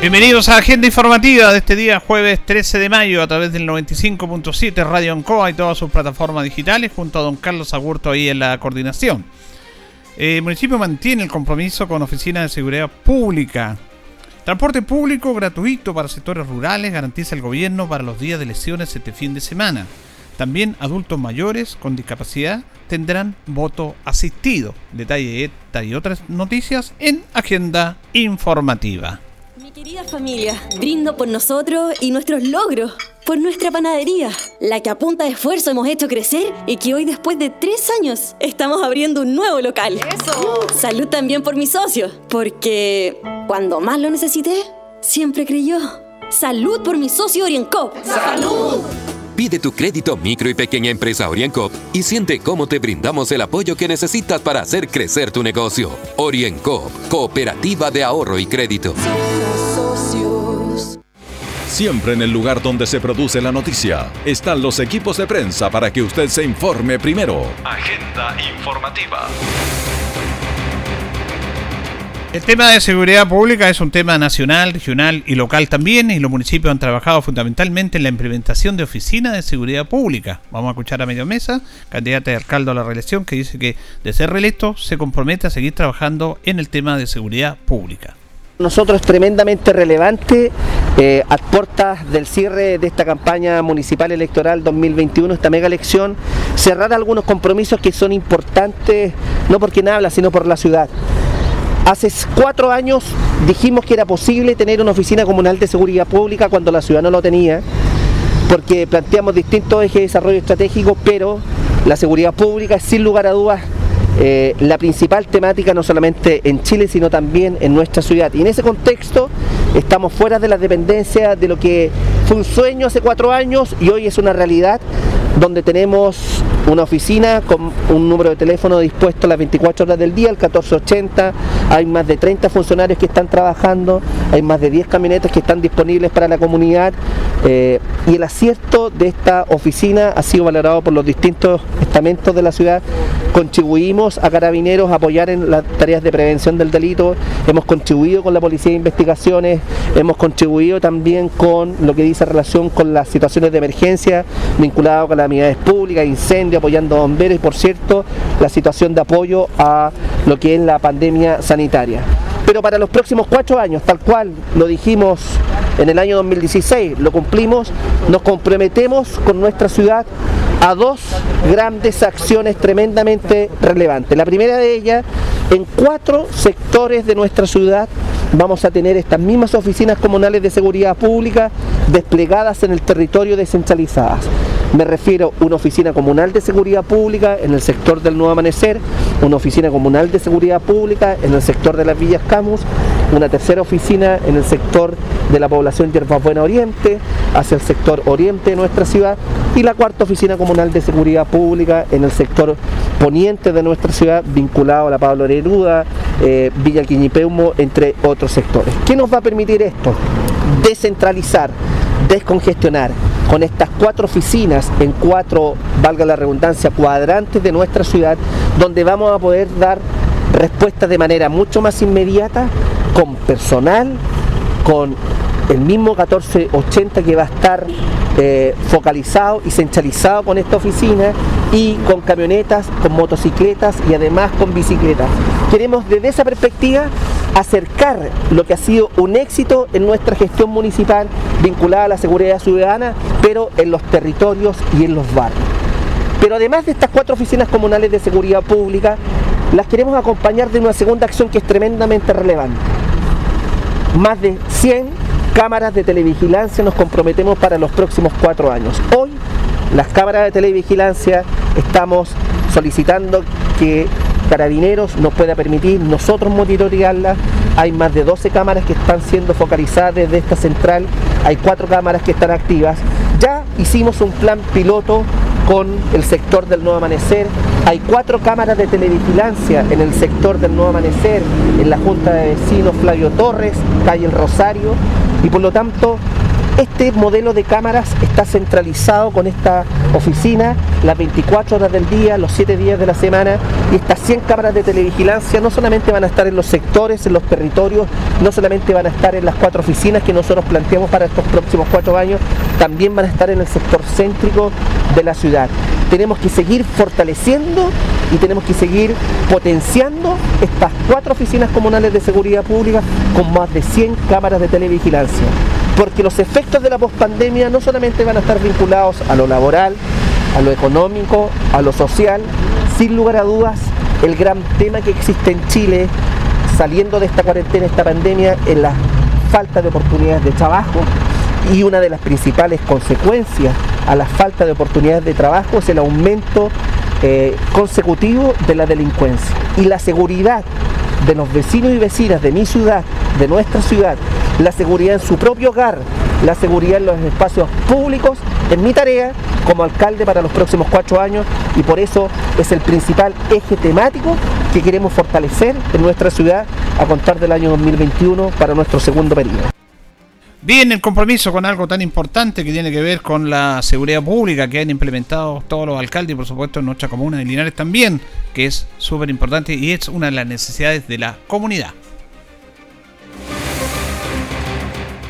Bienvenidos a Agenda Informativa de este día jueves 13 de mayo a través del 95.7 Radio Ancoa y todas sus plataformas digitales junto a don Carlos Agurto ahí en la coordinación. El municipio mantiene el compromiso con oficinas de seguridad pública. Transporte público gratuito para sectores rurales garantiza el gobierno para los días de lesiones este fin de semana. También adultos mayores con discapacidad tendrán voto asistido. Detalle esta y otras noticias en Agenda Informativa. Querida familia, brindo por nosotros y nuestros logros, por nuestra panadería, la que a punta de esfuerzo hemos hecho crecer y que hoy después de tres años estamos abriendo un nuevo local. ¡Eso! Salud también por mi socio, porque cuando más lo necesité, siempre creyó. Salud por mi socio Orienco. ¡Salud! Pide tu crédito micro y pequeña empresa Orienco y siente cómo te brindamos el apoyo que necesitas para hacer crecer tu negocio. Orienco, Cooperativa de Ahorro y Crédito. Siempre en el lugar donde se produce la noticia están los equipos de prensa para que usted se informe primero. Agenda informativa. El tema de seguridad pública es un tema nacional, regional y local también, y los municipios han trabajado fundamentalmente en la implementación de oficinas de seguridad pública. Vamos a escuchar a medio mesa, candidato de alcalde a la reelección, que dice que de ser reelecto se compromete a seguir trabajando en el tema de seguridad pública. Nosotros es tremendamente relevante eh, a puertas del cierre de esta campaña municipal electoral 2021, esta mega elección, cerrar algunos compromisos que son importantes, no por quien habla, sino por la ciudad. Hace cuatro años dijimos que era posible tener una oficina comunal de seguridad pública cuando la ciudad no lo tenía, porque planteamos distintos ejes de desarrollo estratégico, pero la seguridad pública es sin lugar a dudas eh, la principal temática no solamente en Chile, sino también en nuestra ciudad. Y en ese contexto estamos fuera de las dependencias de lo que fue un sueño hace cuatro años y hoy es una realidad donde tenemos una oficina con un número de teléfono dispuesto a las 24 horas del día, el 1480, hay más de 30 funcionarios que están trabajando, hay más de 10 camionetas que están disponibles para la comunidad eh, y el acierto de esta oficina ha sido valorado por los distintos estamentos de la ciudad. Contribuimos a carabineros a apoyar en las tareas de prevención del delito, hemos contribuido con la Policía de Investigaciones, hemos contribuido también con lo que dice relación con las situaciones de emergencia vinculadas la calamidades públicas, incendios, apoyando a bomberos y por cierto la situación de apoyo a lo que es la pandemia sanitaria. Pero para los próximos cuatro años, tal cual lo dijimos en el año 2016, lo cumplimos, nos comprometemos con nuestra ciudad a dos grandes acciones tremendamente relevantes. La primera de ellas, en cuatro sectores de nuestra ciudad vamos a tener estas mismas oficinas comunales de seguridad pública desplegadas en el territorio descentralizadas. Me refiero a una oficina comunal de seguridad pública en el sector del Nuevo Amanecer, una oficina comunal de seguridad pública en el sector de las Villas Camus, una tercera oficina en el sector de la población Buena Oriente, hacia el sector oriente de nuestra ciudad, y la cuarta oficina comunal de seguridad pública en el sector poniente de nuestra ciudad, vinculado a la Pablo Neruda, eh, Villa Quiñipeumo, entre otros sectores. ¿Qué nos va a permitir esto? Descentralizar, descongestionar, con estas cuatro oficinas en cuatro, valga la redundancia, cuadrantes de nuestra ciudad, donde vamos a poder dar respuestas de manera mucho más inmediata, con personal, con el mismo 1480 que va a estar eh, focalizado y centralizado con esta oficina y con camionetas, con motocicletas y además con bicicletas. Queremos desde esa perspectiva acercar lo que ha sido un éxito en nuestra gestión municipal vinculada a la seguridad ciudadana, pero en los territorios y en los barrios. Pero además de estas cuatro oficinas comunales de seguridad pública, las queremos acompañar de una segunda acción que es tremendamente relevante. Más de 100 cámaras de televigilancia nos comprometemos para los próximos cuatro años. Hoy las cámaras de televigilancia estamos solicitando que Carabineros nos pueda permitir nosotros monitorearlas. Hay más de 12 cámaras que están siendo focalizadas desde esta central, hay cuatro cámaras que están activas. Ya hicimos un plan piloto con el sector del Nuevo Amanecer, Hay cuatro cámaras de televigilancia en el sector del Nuevo Amanecer, en la Junta de Vecinos Flavio Torres, calle El Rosario, y por lo tanto este modelo de cámaras está centralizado con esta oficina las 24 horas del día, los 7 días de la semana y estas 100 cámaras de televigilancia no solamente van a estar en los sectores, en los territorios, no solamente van a estar en las cuatro oficinas que nosotros planteamos para estos próximos cuatro años, también van a estar en el sector céntrico de la ciudad. Tenemos que seguir fortaleciendo y tenemos que seguir potenciando estas cuatro oficinas comunales de seguridad pública con más de 100 cámaras de televigilancia porque los efectos de la pospandemia no solamente van a estar vinculados a lo laboral, a lo económico, a lo social, sin lugar a dudas, el gran tema que existe en Chile, saliendo de esta cuarentena, esta pandemia, es la falta de oportunidades de trabajo. Y una de las principales consecuencias a la falta de oportunidades de trabajo es el aumento eh, consecutivo de la delincuencia. Y la seguridad de los vecinos y vecinas de mi ciudad, de nuestra ciudad, la seguridad en su propio hogar, la seguridad en los espacios públicos, es mi tarea como alcalde para los próximos cuatro años y por eso es el principal eje temático que queremos fortalecer en nuestra ciudad a contar del año 2021 para nuestro segundo periodo. Bien, el compromiso con algo tan importante que tiene que ver con la seguridad pública que han implementado todos los alcaldes y por supuesto en nuestra comuna de Linares también, que es súper importante y es una de las necesidades de la comunidad.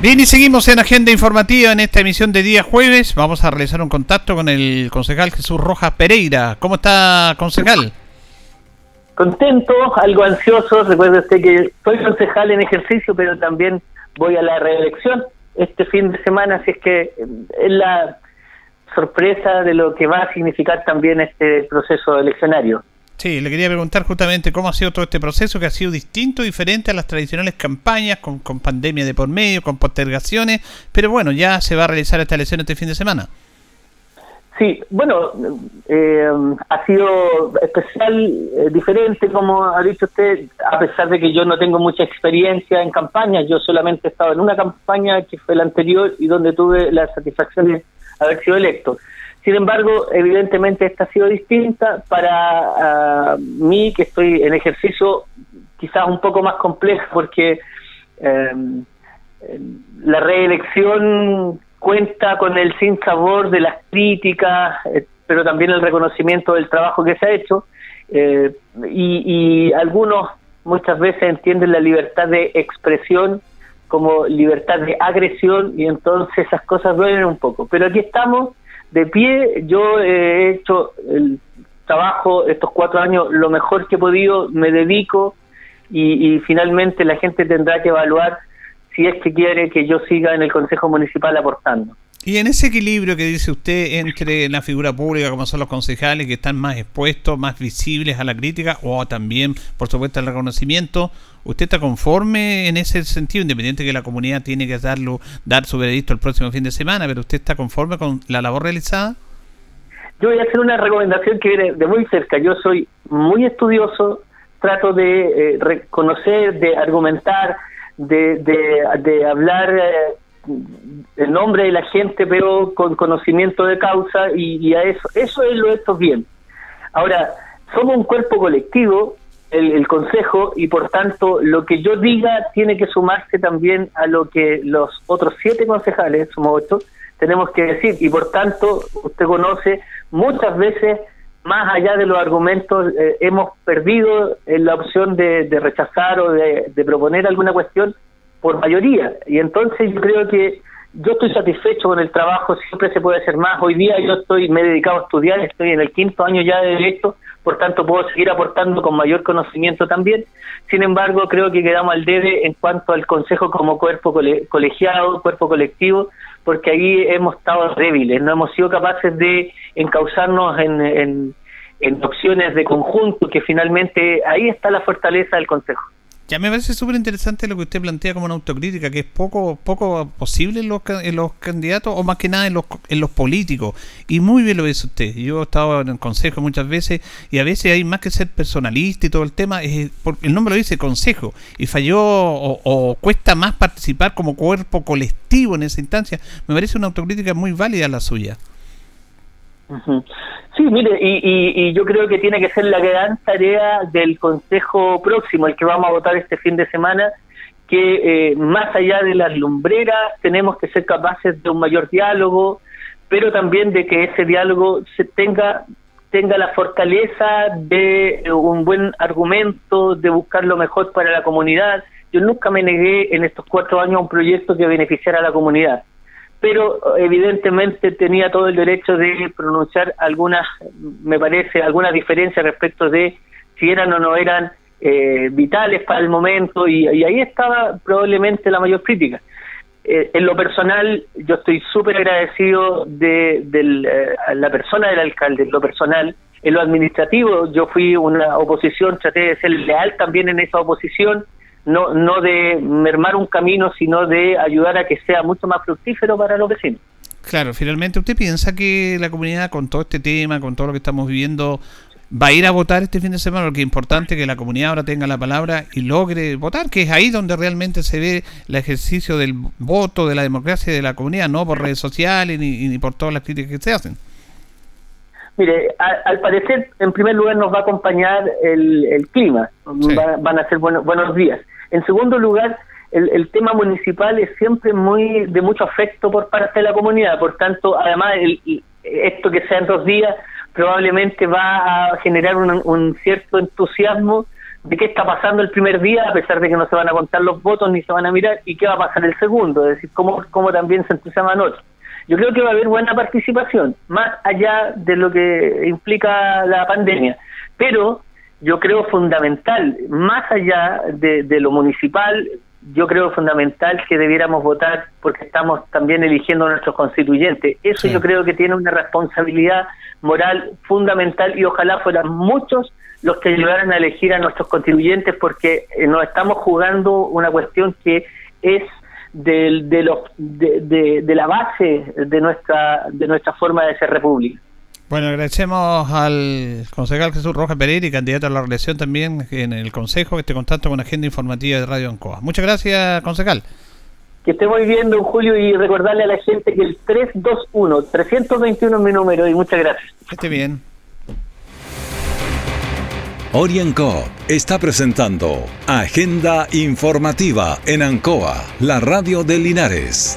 Bien, y seguimos en Agenda Informativa en esta emisión de día jueves. Vamos a realizar un contacto con el concejal Jesús Rojas Pereira. ¿Cómo está, concejal? Contento, algo ansioso. Recuerde usted que soy concejal en ejercicio, pero también voy a la reelección este fin de semana, así es que es la sorpresa de lo que va a significar también este proceso eleccionario. Sí, le quería preguntar justamente cómo ha sido todo este proceso, que ha sido distinto, diferente a las tradicionales campañas, con, pandemia de por medio, con postergaciones, pero bueno, ya se va a realizar esta elección este fin de semana. Sí, bueno, eh, ha sido especial, eh, diferente, como ha dicho usted, a pesar de que yo no tengo mucha experiencia en campañas, yo solamente he estado en una campaña que fue la anterior y donde tuve la satisfacción de haber sido electo. Sin embargo, evidentemente esta ha sido distinta. Para uh, mí, que estoy en ejercicio, quizás un poco más compleja, porque eh, la reelección cuenta con el sinsabor de las críticas, eh, pero también el reconocimiento del trabajo que se ha hecho. Eh, y, y algunos muchas veces entienden la libertad de expresión como libertad de agresión y entonces esas cosas duelen un poco. Pero aquí estamos de pie. Yo he hecho el trabajo estos cuatro años lo mejor que he podido, me dedico y, finalmente la gente tendrá que evaluar si es que quiere que yo siga en el Consejo Municipal aportando. Y en ese equilibrio que dice usted entre la figura pública, como son los concejales, que están más expuestos, más visibles a la crítica, o también, por supuesto, al reconocimiento, ¿usted está conforme en ese sentido, independiente que la comunidad tiene que darlo, dar su veredicto el próximo fin de semana, pero usted está conforme con la labor realizada? Yo voy a hacer una recomendación que viene de muy cerca. Yo soy muy estudioso, trato de eh, reconocer, de argumentar, de, de, hablar. Eh, el nombre de la gente, pero con conocimiento de causa y, a eso, eso es lo esto bien. Ahora, somos un cuerpo colectivo, el, Consejo, y por tanto lo que yo diga tiene que sumarse también a lo que los otros siete concejales, somos ocho, tenemos que decir, y por tanto, usted conoce, muchas veces, más allá de los argumentos, eh, hemos perdido en la opción de, rechazar o de proponer alguna cuestión por mayoría. Y entonces yo creo que yo estoy satisfecho con el trabajo, siempre se puede hacer más. Hoy día yo estoy, me he dedicado a estudiar, estoy en el quinto año ya de Derecho, por tanto puedo seguir aportando con mayor conocimiento también. Sin embargo, creo que quedamos al debe en cuanto al Consejo como cuerpo colegiado, cuerpo colectivo, porque ahí hemos estado débiles, no hemos sido capaces de encauzarnos en, en, en opciones de conjunto, que finalmente ahí está la fortaleza del Consejo. Ya me parece súper interesante lo que usted plantea como una autocrítica, que es poco poco posible en los, en los candidatos o más que nada en los, en los políticos. Y muy bien lo dice usted. Yo he estado en el consejo muchas veces y a veces hay más que ser personalista y todo el tema. Es, el nombre lo dice consejo y falló o, cuesta más participar como cuerpo colectivo en esa instancia. Me parece una autocrítica muy válida la suya. Sí, mire, y, yo creo que tiene que ser la gran tarea del Consejo próximo, el que vamos a votar este fin de semana, que eh, más allá de las lumbreras tenemos que ser capaces de un mayor diálogo, pero también de que ese diálogo se tenga tenga la fortaleza de un buen argumento, de buscar lo mejor para la comunidad. Yo nunca me negué en estos cuatro años a un proyecto que beneficiara a la comunidad pero evidentemente tenía todo el derecho de pronunciar algunas, me parece, algunas diferencias respecto de si eran o no eran eh, vitales para el momento y, ahí estaba probablemente la mayor crítica. Eh, en lo personal, yo estoy súper agradecido de, eh, la persona del alcalde, en lo personal. En lo administrativo, yo fui una oposición, traté de ser leal también en esa oposición no, no de mermar un camino, sino de ayudar a que sea mucho más fructífero para los vecinos. Claro, finalmente, ¿usted piensa que la comunidad con todo este tema, con todo lo que estamos viviendo, va a ir a votar este fin de semana? Porque es importante que la comunidad ahora tenga la palabra y logre votar, que es ahí donde realmente se ve el ejercicio del voto, de la democracia de la comunidad, no por redes sociales ni, ni por todas las críticas que se hacen. Mire, al parecer, en primer lugar, nos va a acompañar el, clima, van a ser buenos días. En segundo lugar, el, tema municipal es siempre muy de mucho afecto por parte de la comunidad, por tanto, además, esto que sea en dos días probablemente va a generar un, cierto entusiasmo de qué está pasando el primer día, a pesar de que no se van a contar los votos ni se van a mirar, y qué va a pasar el segundo, es decir, cómo, cómo también se entusiasman otros. Yo creo que va a haber buena participación, más allá de lo que implica la pandemia, pero yo creo fundamental, más allá de, lo municipal, yo creo fundamental que debiéramos votar porque estamos también eligiendo a nuestros constituyentes. Eso yo creo que tiene una responsabilidad moral fundamental y ojalá fueran muchos los que ayudaran a elegir a nuestros constituyentes porque eh, nos estamos jugando una cuestión que es de, de, los, de, de la base de nuestra, de nuestra forma de ser república. Bueno, agradecemos al concejal Jesús Rojas Pereira y candidato a la reelección también en el Consejo, este contacto con Agenda Informativa de Radio Ancoa. Muchas gracias, concejal. Que esté muy bien, don Julio, y recordarle a la gente que el 321, 321 es mi número, y muchas gracias. Que esté bien. Orienco está presentando Agenda Informativa en Ancoa, la radio de Linares.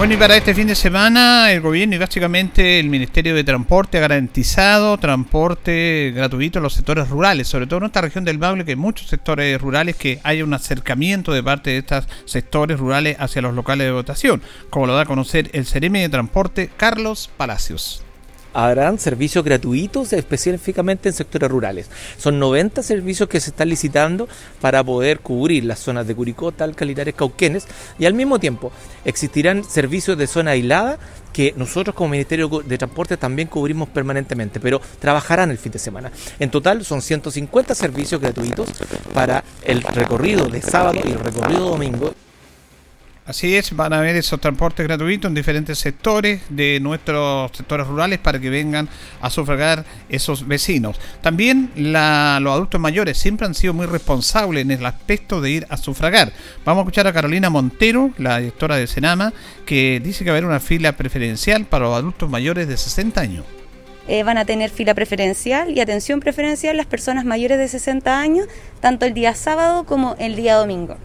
Bueno, y para este fin de semana el gobierno y básicamente el Ministerio de Transporte ha garantizado transporte gratuito en los sectores rurales, sobre todo en esta región del Maule, que hay muchos sectores rurales que haya un acercamiento de parte de estos sectores rurales hacia los locales de votación, como lo da a conocer el Ceremi de Transporte Carlos Palacios habrán servicios gratuitos específicamente en sectores rurales. Son 90 servicios que se están licitando para poder cubrir las zonas de Curicó, Talca, Linares, Cauquenes y al mismo tiempo existirán servicios de zona aislada que nosotros como Ministerio de Transporte también cubrimos permanentemente, pero trabajarán el fin de semana. En total son 150 servicios gratuitos para el recorrido de sábado y el recorrido domingo Así es, van a haber esos transportes gratuitos en diferentes sectores de nuestros sectores rurales para que vengan a sufragar esos vecinos. También los adultos mayores siempre han sido muy responsables en el aspecto de ir a sufragar. Vamos a escuchar a Carolina Montero, la directora de Senama, que dice que va a haber una fila preferencial para los adultos mayores de 60 años. Eh, van a tener fila preferencial y atención preferencial las personas mayores de 60 años, tanto el día sábado como el día domingo.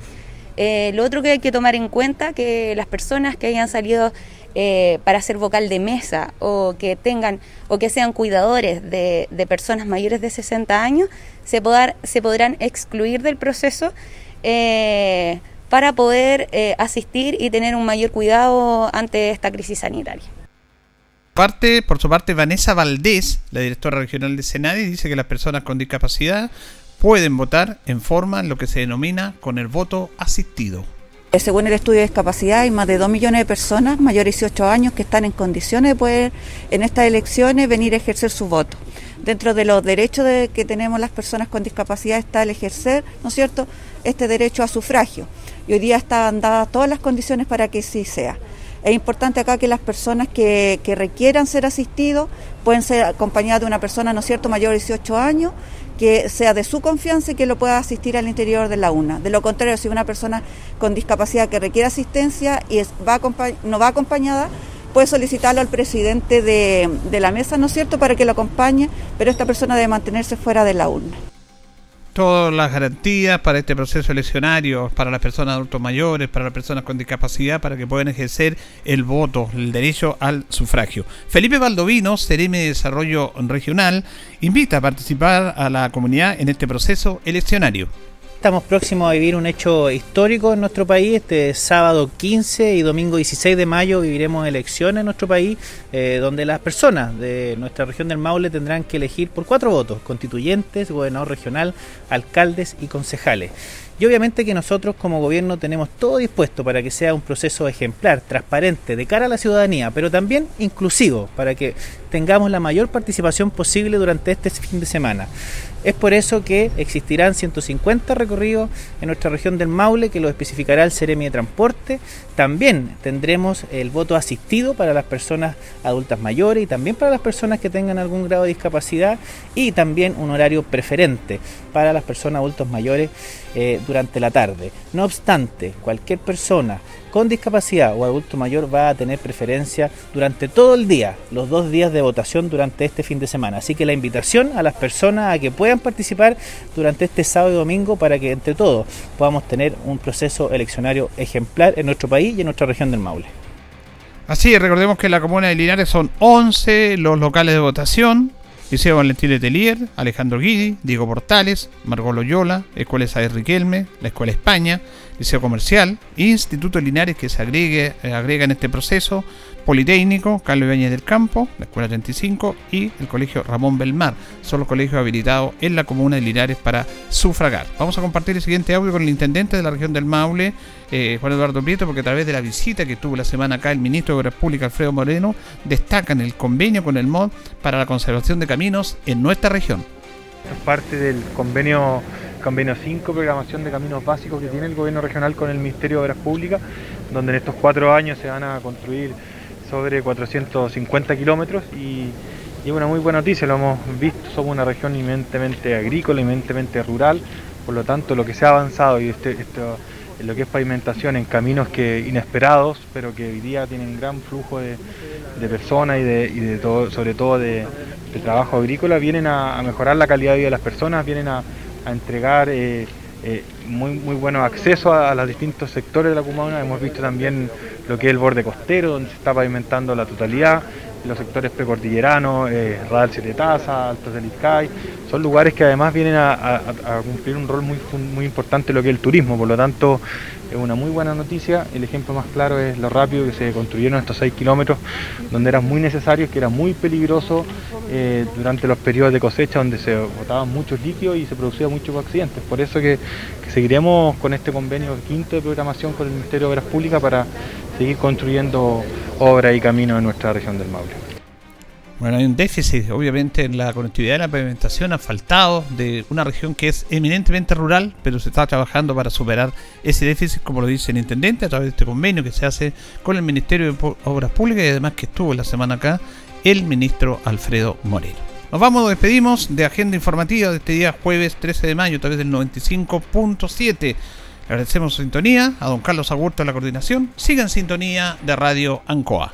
Eh, lo otro que hay que tomar en cuenta que las personas que hayan salido eh, para ser vocal de mesa o que tengan o que sean cuidadores de, personas mayores de 60 años se, se podrán excluir del proceso eh, para poder asistir y tener un mayor cuidado ante esta crisis sanitaria. Parte, por su parte, Vanessa Valdés, la directora regional de Senadi, dice que las personas con discapacidad pueden votar en forma en lo que se denomina con el voto asistido. Eh, según el estudio de discapacidad, hay más de 2 millones de personas mayores de 18 años que están en condiciones de poder en estas elecciones venir a ejercer su voto. Dentro de los derechos que tenemos las personas con discapacidad está el ejercer, ¿no es cierto?, este derecho a sufragio. Y hoy día están dadas todas las condiciones para que sí sea. Es importante acá que las personas que, requieran ser asistidos pueden ser acompañadas de una persona, ¿no es cierto?, mayor de 18 años que sea de su confianza y que lo pueda asistir al interior de la UNA. De lo contrario, si una persona con discapacidad que requiere asistencia y va no va acompañada, puede solicitarlo al presidente de, de la mesa, ¿no es cierto?, para que lo acompañe, pero esta persona debe mantenerse fuera de la urna todas las garantías para este proceso eleccionario, para las personas adultos mayores, para las personas con discapacidad, para que puedan ejercer el voto, el derecho al sufragio. Felipe Valdovino, CRM de Desarrollo Regional, invita a participar a la comunidad en este proceso eleccionario. Estamos próximos a vivir un hecho histórico en nuestro país. Este sábado 15 y domingo 16 de mayo viviremos elecciones en nuestro país, eh, donde las personas de nuestra región del Maule tendrán que elegir por cuatro votos, constituyentes, gobernador regional, alcaldes y concejales. Y obviamente que nosotros como gobierno tenemos todo dispuesto para que sea un proceso ejemplar, transparente, de cara a la ciudadanía, pero también inclusivo, para que tengamos la mayor participación posible durante este fin de semana. Es por eso que existirán 150 recorridos en nuestra región del Maule, que lo especificará el Ceremi de Transporte. También tendremos el voto asistido para las personas adultas mayores y también para las personas que tengan algún grado de discapacidad y también un horario preferente para las personas adultos mayores eh, durante la tarde. No obstante, cualquier persona con discapacidad o adulto mayor va a tener preferencia durante todo el día, los dos días de votación durante este fin de semana. Así que la invitación a las personas a que puedan participar durante este sábado y domingo para que entre todos podamos tener un proceso eleccionario ejemplar en nuestro país y en nuestra región del Maule. Así, recordemos que en la comuna de Linares son 11 los locales de votación. Liceo Valentín Letelier, Alejandro Guidi, Diego Portales, Margot Loyola, Escuela Saez Riquelme, la Escuela España, Liceo Comercial, Instituto Linares que se agregue, eh, agrega en este proceso, Politécnico, Carlos Ibáñez del Campo, la Escuela 35 y el Colegio Ramón Belmar. Son los colegios habilitados en la comuna de Linares para sufragar. Vamos a compartir el siguiente audio con el intendente de la región del Maule, eh, Juan Eduardo Prieto, porque a través de la visita que tuvo la semana acá el ministro de Obras Públicas, Alfredo Moreno, destacan el convenio con el MOD para la conservación de caminos en nuestra región. Es parte del convenio convenio 5, programación de caminos básicos que tiene el gobierno regional con el Ministerio de Obras Públicas, donde en estos cuatro años se van a construir sobre 450 kilómetros y, es una muy buena noticia, lo hemos visto, somos una región inminentemente agrícola, inminentemente rural, por lo tanto lo que se ha avanzado y este, lo que es pavimentación en caminos que inesperados, pero que hoy día tienen gran flujo de, personas y, de, todo, sobre todo de, trabajo agrícola, vienen a, mejorar la calidad de vida de las personas, vienen a, entregar eh, eh, muy, muy bueno acceso a, los distintos sectores de la comuna. Hemos visto también lo que es el borde costero, donde se está pavimentando la totalidad, los sectores precordilleranos, eh, Radal Siete Taza, Altos del Izcay, son lugares que además vienen a, cumplir un rol muy, muy importante en lo que es el turismo, por lo tanto es una muy buena noticia. El ejemplo más claro es lo rápido que se construyeron estos 6 kilómetros, donde eran muy necesarios, que era muy peligroso eh, durante los periodos de cosecha, donde se botaban muchos líquidos y se producían muchos accidentes. Por eso que, seguiremos con este convenio quinto de programación con el Ministerio de Obras Públicas para seguir construyendo obras y caminos en nuestra región del Maule. Bueno, hay un déficit, obviamente, en la conectividad y la pavimentación ha faltado de una región que es eminentemente rural, pero se está trabajando para superar ese déficit, como lo dice el intendente, a través de este convenio que se hace con el Ministerio de Obras Públicas y además que estuvo la semana acá el ministro Alfredo Moreno. Nos vamos, nos despedimos de agenda informativa de este día jueves 13 de mayo a través del 95.7. Agradecemos su sintonía a don Carlos Agurto de la coordinación. Siga en sintonía de Radio Ancoa.